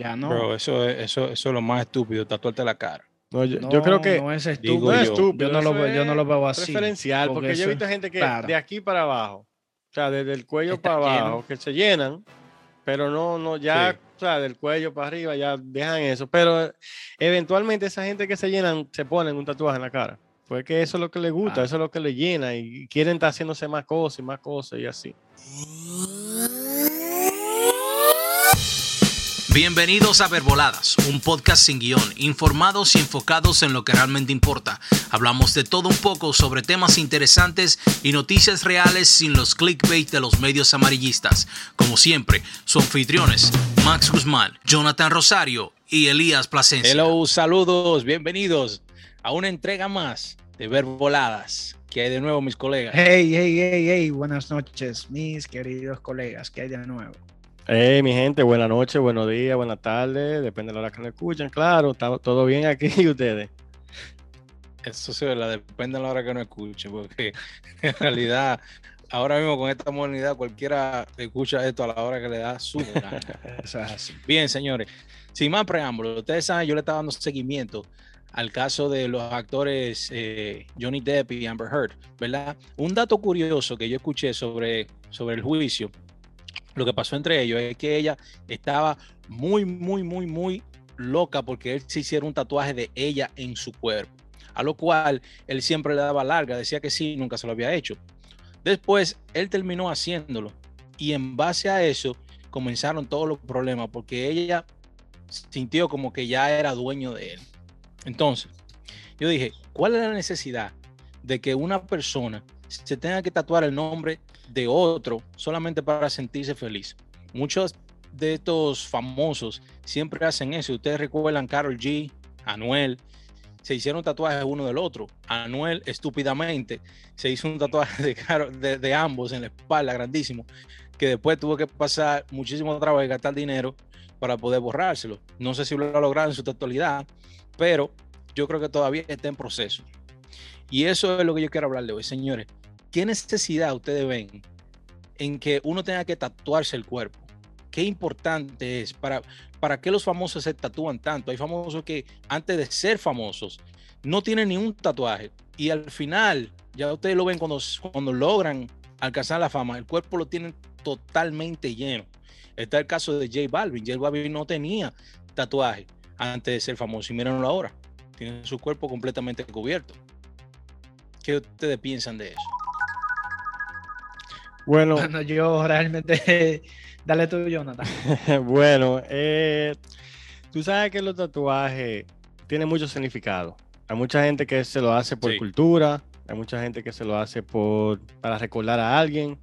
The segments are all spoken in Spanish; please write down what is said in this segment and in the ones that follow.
Ya no. Bro, eso es, eso, eso es lo más estúpido, tatuarte la cara. No, yo, no, yo creo que no es estúpido. no es yo. estúpido. Yo no lo yo no lo veo es así, Preferencial, porque porque, yo he visto gente que claro. de aquí para abajo, o sea, desde el cuello Está para lleno. abajo, que se llenan, pero no, no, ya, Sí. o sea, del cuello para arriba ya dejan eso. Pero eventualmente esa gente que se llenan se ponen un tatuaje en la cara. Pues que eso es lo que les gusta, Ah. eso es lo que les llena y quieren estar haciéndose más cosas y más cosas y así. Bienvenidos a Verboladas, un podcast sin guion, informados y enfocados en lo que realmente importa. Hablamos de todo un poco sobre temas interesantes y noticias reales sin los clickbait de los medios amarillistas. Como siempre, sus anfitriones, Max Guzmán, Jonathan Rosario y Elías Plasencia. Hello, saludos, bienvenidos a una entrega más de Verboladas. que hay de nuevo, mis colegas? Hey, hey, hey, hey, buenas noches, mis queridos colegas. ¿Qué hay de nuevo? Hey, mi gente, buenas noches, buenos días, buenas tardes, depende de la hora que nos escuchan, claro, está todo bien aquí y ustedes. Eso sí, ¿verdad? depende de la hora que no escuche, porque en realidad, ahora mismo con esta modernidad, cualquiera escucha esto a la hora que le da su gana. Bien, señores, sin más preámbulos, ustedes saben, yo le estaba dando seguimiento al caso de los actores eh, Johnny Depp y Amber Heard, ¿verdad? Un dato curioso que yo escuché sobre, sobre el juicio, lo que pasó entre ellos es que ella estaba muy, muy, muy, muy loca porque él se hiciera un tatuaje de ella en su cuerpo, a lo cual él siempre le daba larga, decía que sí, nunca se lo había hecho. Después, él terminó haciéndolo y en base a eso comenzaron todos los problemas porque ella sintió como que ya era dueño de él. Entonces, yo dije, ¿cuál es la necesidad de que una persona se tenga que tatuar el nombre de otro solamente para sentirse feliz? Muchos de estos famosos siempre hacen eso. Ustedes recuerdan Carol G, Anuel, se hicieron tatuajes uno del otro. Anuel, estúpidamente, se hizo un tatuaje de, de, de ambos en la espalda, grandísimo, que después tuvo que pasar muchísimo trabajo y gastar dinero para poder borrárselo. No sé si lo ha logrado en su totalidad, pero yo creo que todavía está en proceso. Y eso es lo que yo quiero hablarle hoy, señores. ¿Qué necesidad ustedes ven en que uno tenga que tatuarse el cuerpo? Qué importante es para, para qué los famosos se tatúan tanto. Hay famosos que antes de ser famosos no tienen ni un tatuaje y al final, ya ustedes lo ven cuando, cuando logran alcanzar la fama, el cuerpo lo tienen totalmente lleno. Está el caso de J Balvin. J Balvin no tenía tatuaje antes de ser famoso y mírenlo ahora. Tiene su cuerpo completamente cubierto. ¿Qué ustedes piensan de eso? Bueno, Bueno, yo realmente. Dale tú, Jonathan. bueno, eh, tú sabes que los tatuajes tienen mucho significado. Hay mucha gente que se lo hace por Sí. cultura, hay mucha gente que se lo hace por, para recordar a alguien,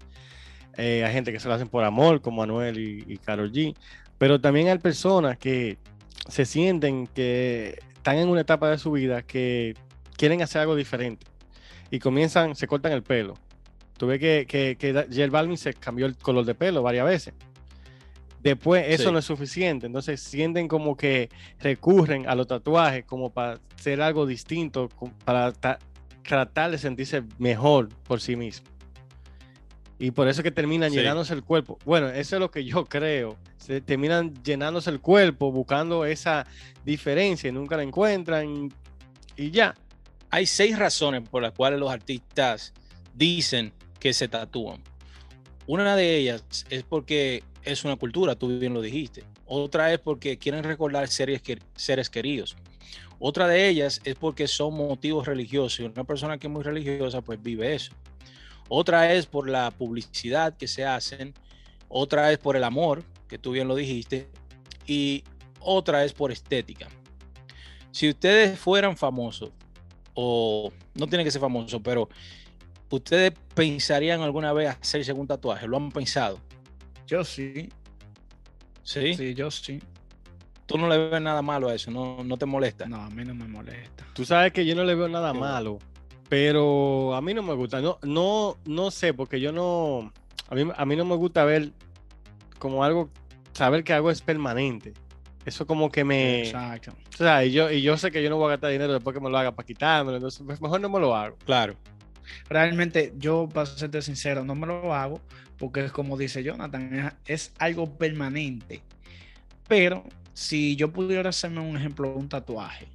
eh, hay gente que se lo hacen por amor, como Anuel y, y Karol G, pero también hay personas que se sienten que están en una etapa de su vida que quieren hacer algo diferente y comienzan, se cortan el pelo. Tuve que, que, que J Balvin se cambió el color de pelo varias veces. Después, eso Sí. no es suficiente. Entonces, sienten como que recurren a los tatuajes como para hacer algo distinto, para ta- tratar de sentirse mejor por sí mismo. Y por eso que terminan Sí. llenándose el cuerpo. Bueno, eso es lo que yo creo. Se terminan llenándose el cuerpo, buscando esa diferencia y nunca la encuentran. Y ya. Hay seis razones por las cuales los artistas dicen que se tatúan. Una de ellas es porque es una cultura, tú bien lo dijiste. Otra es porque quieren recordar seres, seres queridos. Otra de ellas es porque son motivos religiosos y una persona que es muy religiosa pues vive eso. Otra es por la publicidad que se hacen. Otra es por el amor, que tú bien lo dijiste. Y otra es por estética. Si ustedes fueran famosos, o no tiene que ser famoso, pero ustedes pensarían alguna vez hacerse un tatuaje, ¿lo han pensado? Yo sí. ¿Sí? Sí, yo sí. Tú no le ves nada malo a eso, no, no te molesta. No, a mí no me molesta. Tú sabes que yo no le veo nada malo, pero a mí no me gusta. No, no, no sé, porque yo no. A mí, a mí no me gusta ver como algo, saber que algo es permanente. Eso como que me. Exacto. O sea, y yo, y yo sé que yo no voy a gastar dinero después que me lo haga para quitármelo, entonces pues, mejor no me lo hago. Claro. Realmente, yo, para serte sincero, no me lo hago porque es como dice Jonathan, es, algo permanente. Pero si yo pudiera hacerme un ejemplo, un tatuaje,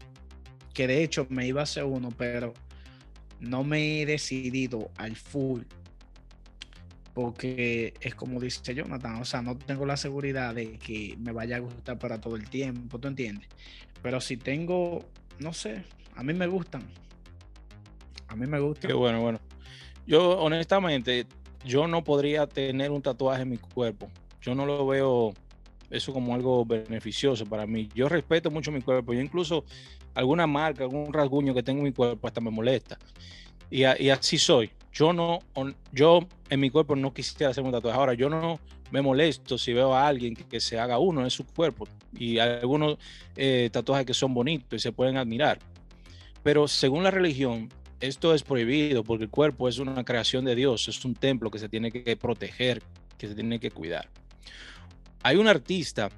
que de hecho me iba a hacer uno, pero no me he decidido al full. Porque es como dice Jonathan, o sea, no tengo la seguridad de que me vaya a gustar para todo el tiempo, ¿tú entiendes? Pero si tengo, no sé, a mí me gustan. A mí me gustan. Qué bueno, bueno. Yo honestamente, yo no podría tener un tatuaje en mi cuerpo. Yo no lo veo eso como algo beneficioso para mí. Yo respeto mucho mi cuerpo. Yo incluso alguna marca, algún rasguño que tengo en mi cuerpo hasta me molesta. Y, así soy. Yo no, yo en mi cuerpo no quisiera hacer un tatuaje. Ahora, yo no me molesto si veo a alguien que, se haga uno en su cuerpo. Y algunos eh, tatuajes que son bonitos y se pueden admirar. Pero según la religión, esto es prohibido porque el cuerpo es una creación de Dios, es un templo que se tiene que proteger, que se tiene que cuidar. Hay una artista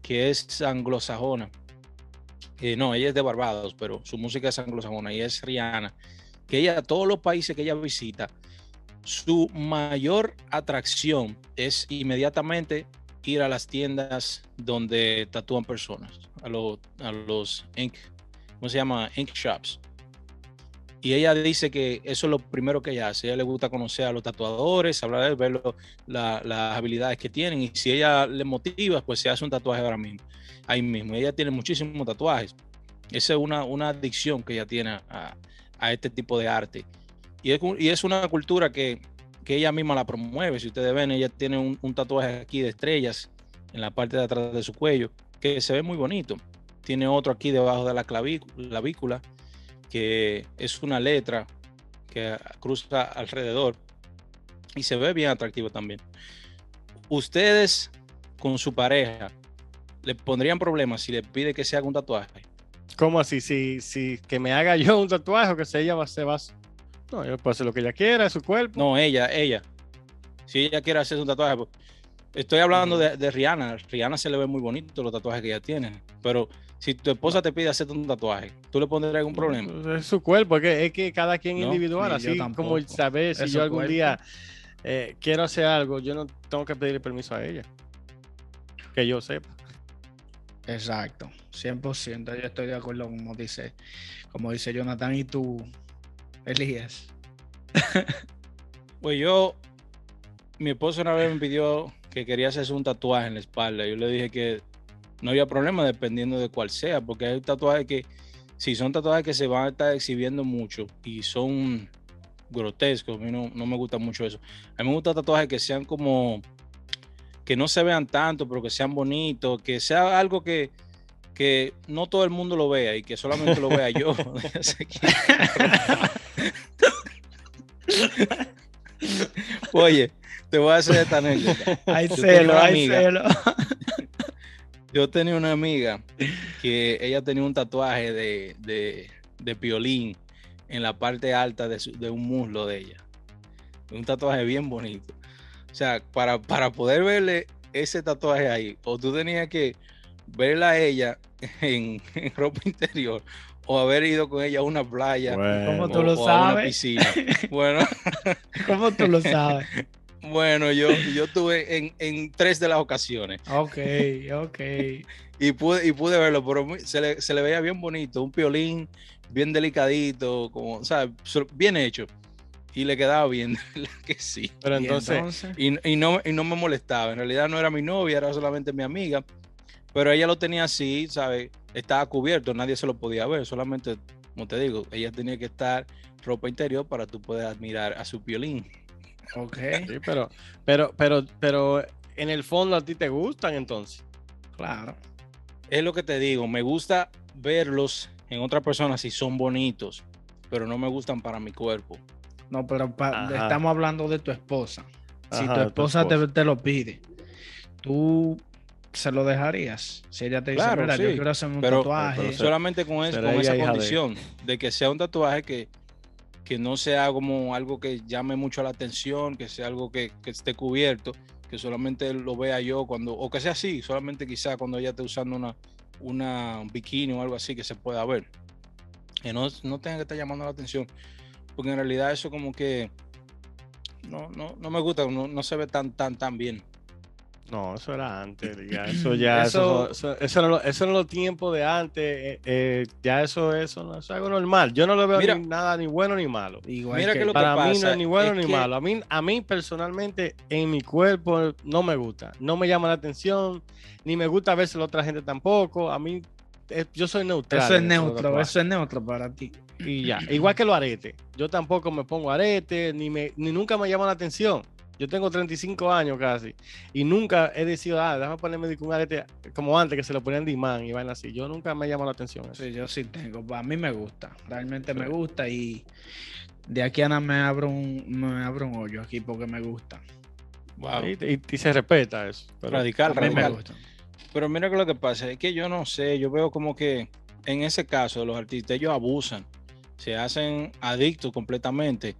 que es anglosajona, no, ella es de Barbados, pero su música es anglosajona y es Rihanna, que ella, todos los países que ella visita, su mayor atracción es inmediatamente ir a las tiendas donde tatúan personas, a, a los ink, ¿cómo se llama? Ink shops. Y ella dice que eso es lo primero que ella hace. Ella le gusta conocer a los tatuadores, hablar de ver las habilidades que tienen. Y si ella le motiva, pues se hace un tatuaje ahora mismo, ahí mismo. ella tiene muchísimos tatuajes. Esa es una, adicción que ella tiene a, este tipo de arte. Y es, una cultura que, que, ella misma la promueve. Si ustedes ven, ella tiene un, un tatuaje aquí de estrellas en la parte de atrás de su cuello, que se ve muy bonito. Tiene otro aquí debajo de la clavícula que es una letra que cruza alrededor y se ve bien atractivo también. Ustedes con su pareja le pondrían problemas si le pide que se haga un tatuaje. ¿Cómo así? Si, si que me haga yo un tatuaje o que se ella va, se va. No, yo puedo hacer lo que ella quiera, es su cuerpo. No, ella, ella. Si ella quiere hacer un tatuaje, pues, estoy hablando de, de Rihanna. Rihanna se le ve muy bonito los tatuajes que ella tiene, pero si tu esposa te pide hacerte un tatuaje, ¿tú le pondrías algún problema? Es su cuerpo, es que, es que cada quien es individual, así como saber si yo algún día eh, quiero hacer algo, yo no tengo que pedirle permiso a ella. Que yo sepa. Exacto, 100%, yo estoy de acuerdo como dice, como dice Jonathan y tú, Elías. pues yo, mi esposa una vez me pidió que quería hacerse un tatuaje en la espalda. Yo le dije que no había problema dependiendo de cuál sea, porque hay tatuajes que, si son tatuajes que se van a estar exhibiendo mucho y son grotescos, a mí no, me gusta mucho eso. A mí me gusta tatuajes que sean como, que no se vean tanto, pero que sean bonitos, que sea algo que, que no todo el mundo lo vea y que solamente lo vea yo. Oye, te voy a hacer esta anécdota. Hay celo, hay celo. Yo tenía una amiga que ella tenía un tatuaje de, de, de piolín en la parte alta de, de, un muslo de ella. Un tatuaje bien bonito. O sea, para, para poder verle ese tatuaje ahí, o tú tenías que verla a ella en, ropa interior, o haber ido con ella a una playa, ¿Cómo tú lo sabes? a una piscina. Bueno, ¿cómo tú lo sabes? Bueno, yo, yo tuve en, en, tres de las ocasiones. Ok, ok. y, pude, y pude verlo, pero se, le, se le veía bien bonito, un piolín bien delicadito, como, o sea, bien hecho. Y le quedaba bien, que sí. Pero entonces, y, y, no, y no me molestaba. En realidad no era mi novia, era solamente mi amiga. Pero ella lo tenía así, ¿sabes? Estaba cubierto, nadie se lo podía ver. Solamente, como te digo, ella tenía que estar ropa interior para tú poder admirar a su piolín. Ok. Sí, pero, pero, pero, pero en el fondo a ti te gustan entonces. Claro. Es lo que te digo, me gusta verlos en otras personas si son bonitos, pero no me gustan para mi cuerpo. No, pero estamos hablando de tu esposa. si tu esposa, Te, lo pide, tú se lo dejarías. Si ella te dice, claro, yo quiero hacerme un tatuaje. solamente con, eso, con esa condición de que sea un tatuaje que que no sea como algo que llame mucho la atención, que sea algo que, esté cubierto, que solamente lo vea yo cuando, o que sea así, solamente quizá cuando ella esté usando una, una bikini o algo así que se pueda ver. Que no, no tenga que estar llamando la atención, porque en realidad eso como que no, no, no me gusta, no, no se ve tan, tan, tan bien. No, eso era antes. Ya, eso ya, eso, eso, eso, eso, no, eso los tiempos de antes. Eh, eh, ya eso, eso, no, es algo normal. Yo no lo veo Mira, ni nada ni bueno ni malo. Igual Mira que, que lo Para mí no es ni bueno es ni que- malo. A mí, a mí personalmente en mi cuerpo no me gusta. No me llama la atención. Ni me gusta verse la otra gente tampoco. A mí, eh, yo soy neutral. eso es neutro, eso es neutro para ti. Y ya, igual que los aretes. Yo tampoco me pongo aretes, ni, me, ni nunca me llama la atención. Yo tengo 35 años casi y nunca he decidido, ah, déjame ponerme un arete como antes que se lo ponían de imán y vaina así. Yo nunca me llama la atención. eso. Sí, yo sí tengo. A mí me gusta. Realmente me gusta y de aquí a nada me abro un, me abro un hoyo aquí porque me gusta. Wow. Y, y- y se respeta eso. pero- Radical, A mí me gusta. Pero mira que lo que pasa es que yo no sé, yo veo como que en ese caso los artistas ellos abusan, se hacen adictos completamente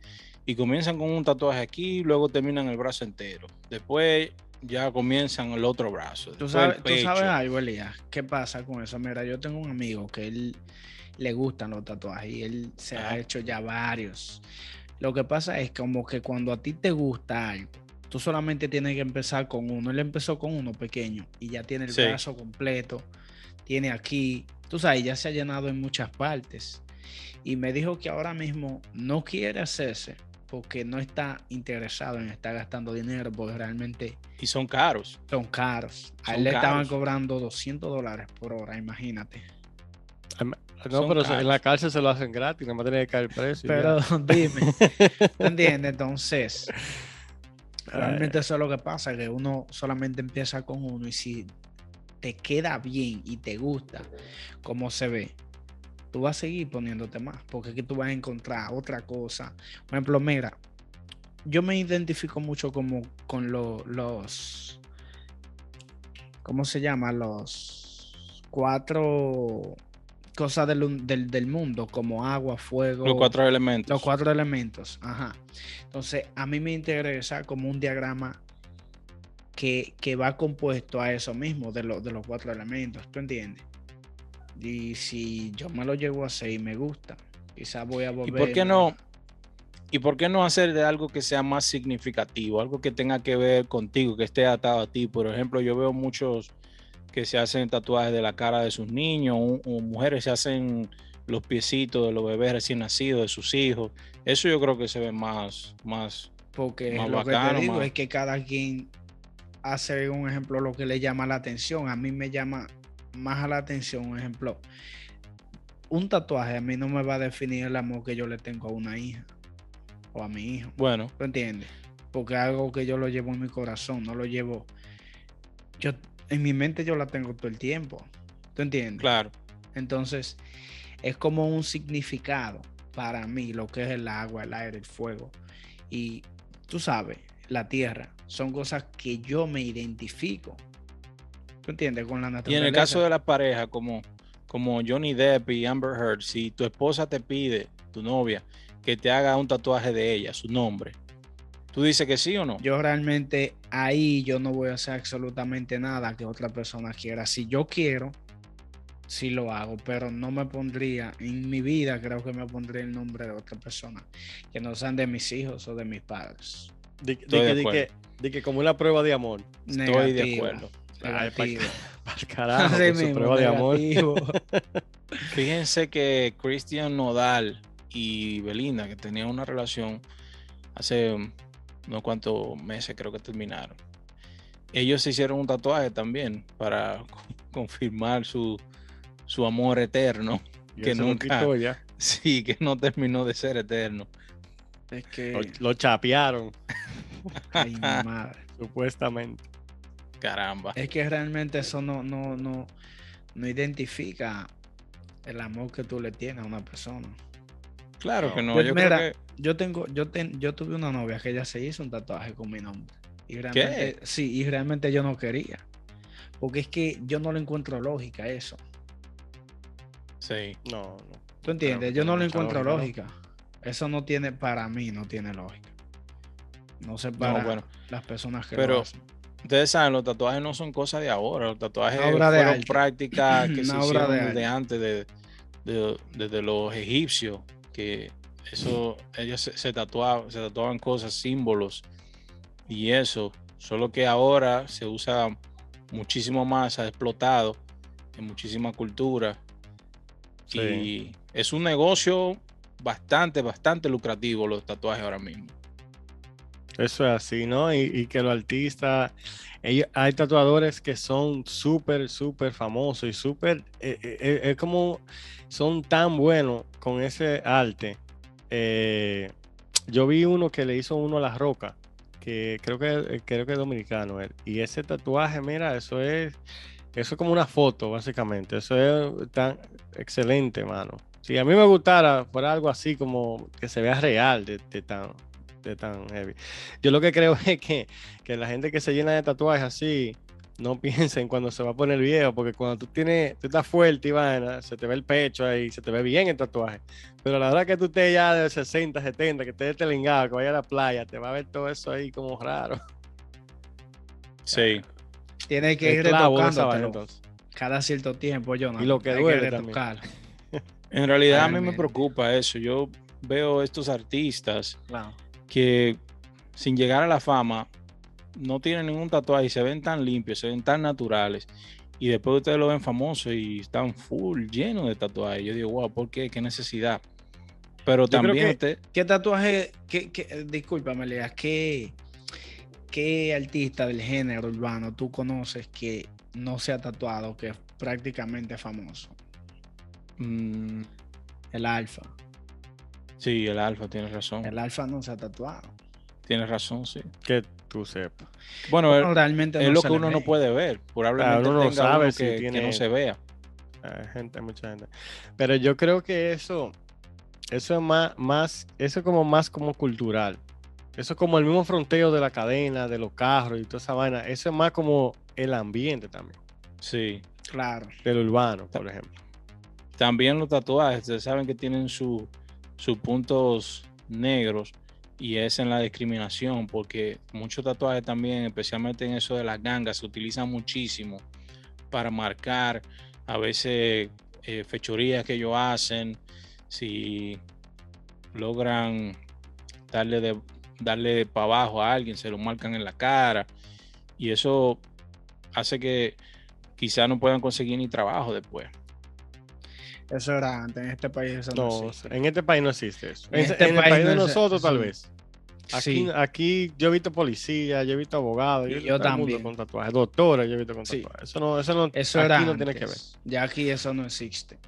y comienzan con un tatuaje aquí, luego terminan el brazo entero. Después ya comienzan el otro brazo. ¿Tú sabes, tú sabes algo, Elías? ¿Qué pasa con eso? Mira, yo tengo un amigo que él le gustan los tatuajes y él se ha Ajá. hecho ya varios. Lo que pasa es como que cuando a ti te gusta algo, tú solamente tienes que empezar con uno. Él empezó con uno pequeño y ya tiene el Sí. brazo completo, tiene aquí, tú sabes, ya se ha llenado en muchas partes. Y me dijo que ahora mismo no quiere hacerse porque no está interesado en estar gastando dinero porque realmente Y son caros. son caros. A él le estaban cobrando 200 dólares por hora, imagínate. No, Son pero en la cárcel se lo hacen gratis, nada más tiene que caer el precio. y ya. Pero dime, ¿tú entiendes? Entonces, realmente eso es lo que pasa, que uno solamente empieza con uno y si te queda bien y te gusta cómo se ve, tú vas a seguir poniéndote más, porque aquí tú vas a encontrar otra cosa. Por ejemplo, mira, yo me identifico mucho como con lo- los, ¿cómo se llama? Los cuatro cosas del, del, del mundo, como agua, fuego, Los cuatro elementos. los cuatro elementos, ajá. Entonces, a mí me interesa como un diagrama que, que va compuesto a eso mismo, de, lo- de los cuatro elementos, ¿tú entiendes? Y si yo me lo llevo a hacer y me gusta, quizás voy a ¿Y volver. por qué no? ¿Y por qué no hacer de algo que sea más significativo? Algo que tenga que ver contigo, que esté atado a ti. Por ejemplo, yo veo muchos que se hacen tatuajes de la cara de sus niños, o, o mujeres se hacen los piecitos de los bebés recién nacidos, de sus hijos. Eso yo creo que se ve más, más. Porque más lo que bacano, te digo más- es que cada quien hace un ejemplo lo que le llama la atención. A mí me llama más a la atención, un ejemplo. Un tatuaje a mí no me va a definir el amor que yo le tengo a una hija o a mi hijo. Bueno, ¿Tú entiendes? Porque es algo que yo lo llevo en mi corazón, no lo llevo. Yo en mi mente yo la tengo todo el tiempo. ¿Tú entiendes? claro. Entonces, es como un significado para mí lo que es el agua, el aire, el fuego. Y tú sabes, la tierra, son cosas que yo me identifico. ¿Tú entiendes? Con la Y naturaleza. en el caso de la pareja, como, como Johnny Depp y Amber Heard, si tu esposa te pide, tu novia, que te haga un tatuaje de ella, su nombre, ¿tú dices que sí o no? Yo realmente ahí yo no voy a hacer absolutamente nada que otra persona quiera. Si yo quiero, sí lo hago, pero no me pondría, en mi vida creo que me pondría el nombre de otra persona, que no sean de mis hijos o de mis padres. Di, di que, di, acuerdo. que, di que como una prueba de amor. Estoy de acuerdo. Ay, pa- negativo. Pa'l carajo, su prueba de amor. Fíjense que Christian Nodal y Belinda, que tenían una relación hace unos cuantos meses, creo que terminaron. Ellos se hicieron un tatuaje también para confirmar su, su amor eterno. Y que nunca- ya. Sí, que no terminó de ser eterno. Es que, Lo, lo chapearon, ay, madre. supuestamente. Caramba. Es que realmente eso no, no, no, no identifica el amor que tú le tienes a una persona. Claro que no. Pues yo mira, creo que Yo tengo, yo ten- yo tuve una novia que ella se hizo un tatuaje con mi nombre. Y realmente, sí, y realmente yo no quería. Porque es que yo no le encuentro lógica a eso. sí. No, no. ¿Tú entiendes? Claro, yo no le mucha encuentro lógica, lógica. Eso no tiene, para mí, no tiene lógica. No sé para bueno. las personas que Pero lo hacen. Ustedes saben, los tatuajes no son cosas de ahora. Los tatuajes fueron prácticas que se hicieron de desde antes de, de- desde los egipcios, que eso ellos se, se tatuaban, se tatuaban cosas, símbolos y eso. Solo que ahora se usa muchísimo más, ha explotado en muchísima cultura. Sí. Y es un negocio bastante, bastante lucrativo los tatuajes ahora mismo. Eso es así, ¿no? Y, que los artistas, hay tatuadores que son súper, súper famosos y súper, eh, eh, eh, es como, son tan buenos con ese arte. Yo vi uno que le hizo uno a la roca, que creo que, creo que es dominicano él. Y ese tatuaje, mira, eso es, eso es como una foto, básicamente. Eso es tan excelente, mano. Si a mí me gustara, fuera algo así como que se vea real de, de tan, de tan heavy. Yo lo que creo es que, que la gente que se llena de tatuajes así no piensen cuando se va a poner viejo, porque cuando tú tienes, tú estás fuerte y vaina, se te ve el pecho ahí, se te ve bien el tatuaje. Pero la verdad que tú estés ya de 60, 70, que estés telingado, que vaya a la playa, te va a ver todo eso ahí como raro. Sí. Tienes que ir entonces. cada cierto tiempo, yo Y lo que duele también. En realidad a mí me preocupa eso. Yo veo estos artistas Claro. Que sin llegar a la fama no tienen ningún tatuaje y se ven tan limpios, se ven tan naturales. Y después ustedes lo ven famoso y están full, llenos de tatuajes. Yo digo, wow, ¿por qué? ¿Qué necesidad? Pero también que- usted, ¿Qué tatuaje, qué, qué, discúlpame, Lea, qué, qué artista del género urbano tú conoces que no se ha tatuado, que es prácticamente famoso? mm, El Alfa. Sí, el alfa, tienes razón. El Alfa no se ha tatuado. Tienes razón, sí. Que tú sepas. Bueno, Bueno, realmente es no lo que uno no puede ver. Probablemente uno no tenga sabe uno si que, que tiene- no se vea. Hay gente, hay mucha gente. Pero yo creo que eso, eso es más, más, eso es como más como cultural. Eso es como el mismo fronteo de la cadena, de los carros y toda esa vaina. Eso es más como el ambiente también, Sí. Claro. del urbano, por ejemplo. También los tatuajes, ustedes saben que tienen su- sus puntos negros y es en la discriminación, porque muchos tatuajes también, especialmente en eso de las gangas, se utilizan muchísimo para marcar a veces eh, fechorías que ellos hacen, si logran darle de darle para abajo a alguien, se lo marcan en la cara y eso hace que quizás no puedan conseguir ni trabajo después. Eso era antes. En este país eso no, No, existe. en este país no existe eso. En En, este en el país país no de es- nosotros, tal sí. vez. Aquí, Sí. aquí yo he visto policías, yo he visto abogados, yo, he visto también. con tatuajes, doctores, yo he visto con Sí. tatuajes. Eso no, eso no, Eso aquí era no antes. tiene que ver. Ya aquí eso no existe.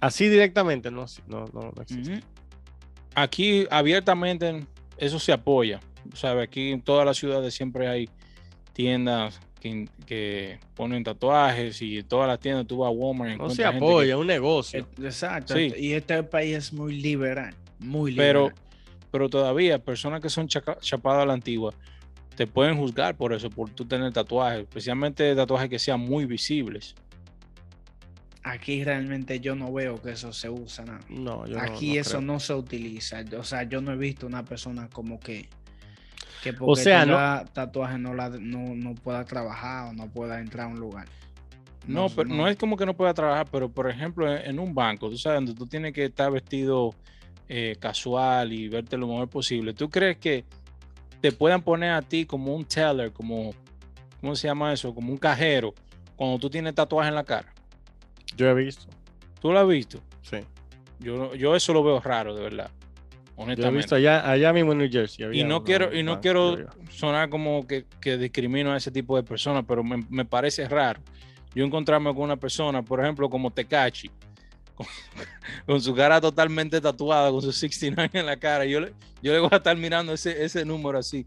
Así directamente no, no, no, no existe. Aquí abiertamente eso se apoya. ¿sabe? Aquí en todas las ciudades siempre hay tiendas que, que ponen tatuajes y todas las tiendas tú vas a Walmart No se apoya, es un negocio. Eh, Exacto. Sí. Y este país es muy liberal. Muy liberal. pero, pero todavía personas que son chapadas a la antigua te pueden juzgar por eso, por tú tener tatuajes, especialmente tatuajes que sean muy visibles. aquí realmente yo no veo que eso se usa nada. No, yo no- Aquí no eso creo. no se utiliza. O sea, yo no he visto una persona como que, que porque O sea, no- tatuaje no, la, no, no pueda trabajar o no pueda entrar a un lugar. No, pero no es como que no pueda trabajar, pero por ejemplo en, en un banco, tú sabes, donde tú tienes que estar vestido eh, casual y verte lo mejor posible. ¿Tú crees que te puedan poner a ti como un teller, como, ¿cómo se llama eso? Como un cajero, cuando tú tienes tatuaje en la cara? Yo he visto, ¿Tú lo has visto? sí. Yo, yo eso lo veo raro, de verdad. Yo he Honestamente. visto allá, allá mismo en New Jersey. y no quiero, y no quiero sonar como que, que discrimino a ese tipo de personas, pero me, me parece raro. Yo encontrarme con una persona, por ejemplo, como Tecachi, con, con su cara totalmente tatuada, con su 69 en la cara. Yo le, yo le voy a estar mirando ese, ese número así.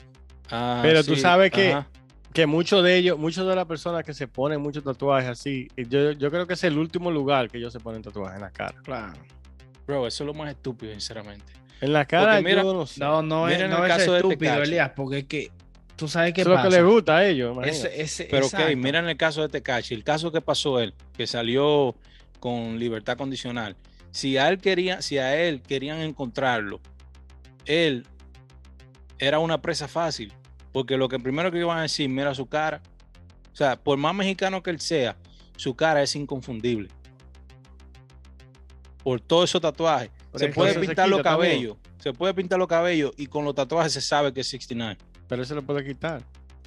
Ah, Pero tú sí, sabes que- ajá. que muchos de ellos, muchos de las personas que se ponen muchos tatuajes así, y yo, yo creo que es el último lugar que ellos se ponen tatuajes en la cara. Claro. Bro, eso es lo más estúpido, sinceramente. En la cara, mira- yo no sé. No, no es, no el es caso de estúpido, Tecachi. Elías, porque es que tú sabes qué Eso es lo que les gusta a ellos. imagínate. Ese- ese- Pero exacto. ok, miren el caso de Tecachi, el caso que pasó él, que salió con libertad condicional. Si a él quería, si a él querían encontrarlo, él era una presa fácil, porque lo que primero que iban a decir, mira su cara. O sea, por más mexicano que él sea, su cara es inconfundible. Por todos esos tatuajes. Se que puede eso pintar los cabellos, se puede pintar los cabellos y con los tatuajes se sabe que es 69. Pero se lo puede quitar.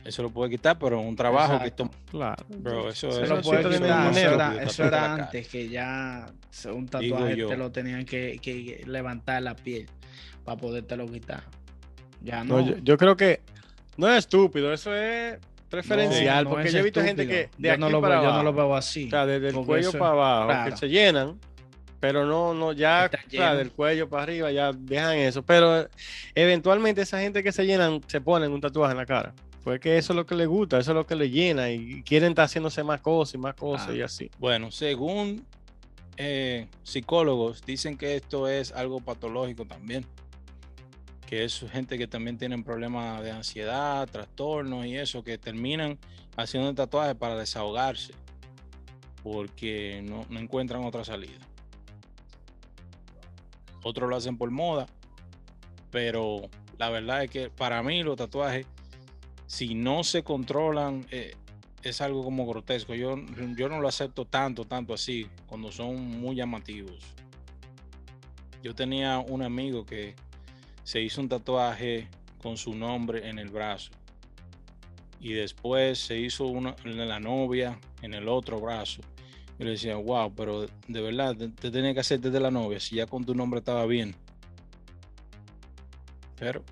Eso lo puede quitar, pero un trabajo que Exacto. esto, Claro. bro, eso, Se eso lo puede quitar, dinero. eso era, eso antes, que ya un tatuaje yo. te lo tenían que, que levantar la piel para podértelo quitar. Ya No, no. yo, yo creo que no es estúpido, eso es preferencial, no porque yo he visto gente que de yo aquí no lo para veo, yo abajo, no lo veo así. o sea, desde el cuello eso- para abajo, claro. que se llenan, pero no, no, ya, del cuello para arriba ya dejan eso, pero eh, eventualmente esa gente que se llenan se ponen un tatuaje en la cara, porque eso es lo que les gusta, eso es lo que les llena y quieren estar haciéndose más cosas y más cosas Ah. y así. Bueno, según eh, psicólogos, dicen que esto es algo patológico también. Que es gente que también tienen problemas de ansiedad, trastornos y eso, que terminan haciendo el tatuaje para desahogarse. Porque no, no encuentran otra salida. Otros lo hacen por moda. Pero la verdad es que para mí los tatuajes, si no se controlan, eh, es algo como grotesco. Yo, yo no lo acepto tanto, tanto así, cuando son muy llamativos. Yo tenía un amigo que se hizo un tatuaje con su nombre en el brazo. Y después se hizo una en la novia en el otro brazo. Yo le decía, wow, pero de verdad, te, te tenía que hacer desde la novia, si ya con tu nombre estaba bien. Pero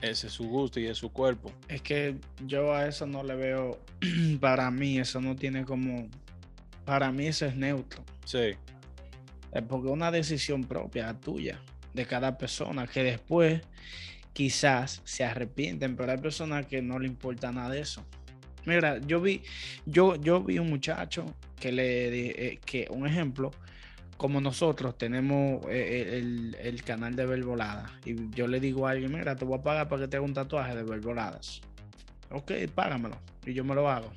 ese es su gusto y es su cuerpo. Es que yo a eso no le veo, para mí eso no tiene como, para mí eso es neutro. Sí, Es porque es una decisión propia tuya, de cada persona, que después quizás se arrepienten, pero hay personas que no le importa nada de eso. Mira, yo vi, yo, yo vi un muchacho que le eh, que un ejemplo, como nosotros tenemos eh, el, el canal de Verboladas, y yo le digo a alguien, mira, te voy a pagar para que te haga un tatuaje de Verboladas. Ok, págamelo, y yo me lo hago.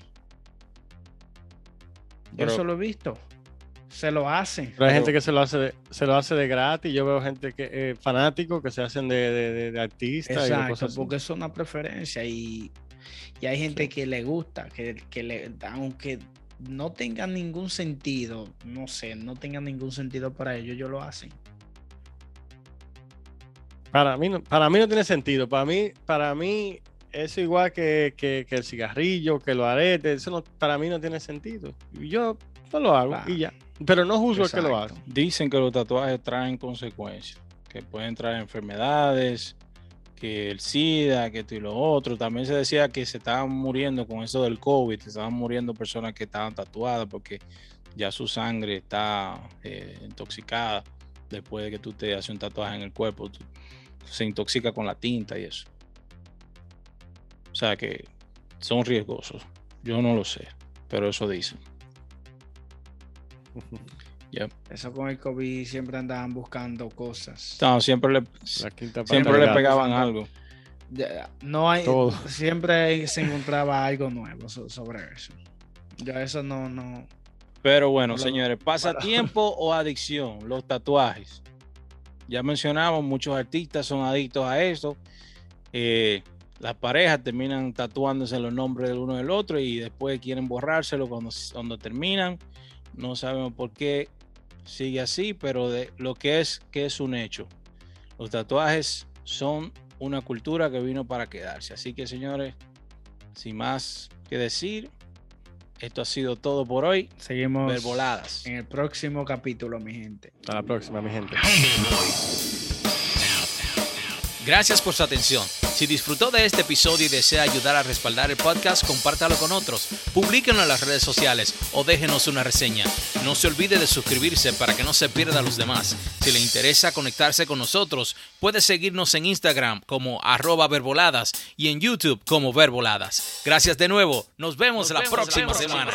Yo lo he visto. Se lo hacen. Pero hay gente que se lo hace de, se lo hace de gratis. Yo veo gente que eh, fanáticos que se hacen de, de, de- de artistas y de Exacto, cosas porque eso es una preferencia y, y hay gente que le gusta, que, que le, aunque no tenga ningún sentido, no sé, no tenga ningún sentido para ellos, ellos lo hacen. Para mí, no, para mí no tiene sentido. Para mí, para mí es igual que, que- que el cigarrillo, que los aretes. Eso no, para mí no tiene sentido. Yo no lo hago y ya. Pero no juzgo el que lo. Exacto. Dicen que los tatuajes traen consecuencias, que pueden traer enfermedades, que el SIDA, que esto y lo otro. También se decía que se estaban muriendo con eso del COVID, se estaban muriendo personas que estaban tatuadas porque ya su sangre está eh, intoxicada después de que tú te haces un tatuaje en el cuerpo. se intoxica con la tinta y eso. O sea que son riesgosos. Yo no lo sé, pero eso dicen. Eso con el COVID siempre andaban buscando cosas. No, siempre le, siempre le pegaban algo. Ya, No hay, Todo. siempre se encontraba algo nuevo so- sobre eso. Yo eso no, no. Pero bueno, señores, pasatiempo o adicción, los tatuajes. Ya mencionamos, muchos artistas son adictos a esto. Eh, las parejas terminan tatuándose los nombres del uno del otro y después quieren borrárselo cuando, cuando terminan. No sabemos por qué sigue así, pero de lo que es que es un hecho. Los tatuajes son una cultura que vino para quedarse. Así que, señores, sin más que decir, esto ha sido todo por hoy. Seguimos Verboladas. en el próximo capítulo, mi gente. Hasta la próxima, mi gente. Gracias por su atención. Si disfrutó de este episodio y desea ayudar a respaldar el podcast, compártalo con otros, publíquenlo en las redes sociales o déjenos una reseña. No se olvide de suscribirse para que no se pierda a los demás. Si le interesa conectarse con nosotros, puede seguirnos en Instagram como arroba verboladas y en YouTube como verboladas. Gracias de nuevo. Nos vemos, la, próxima semana.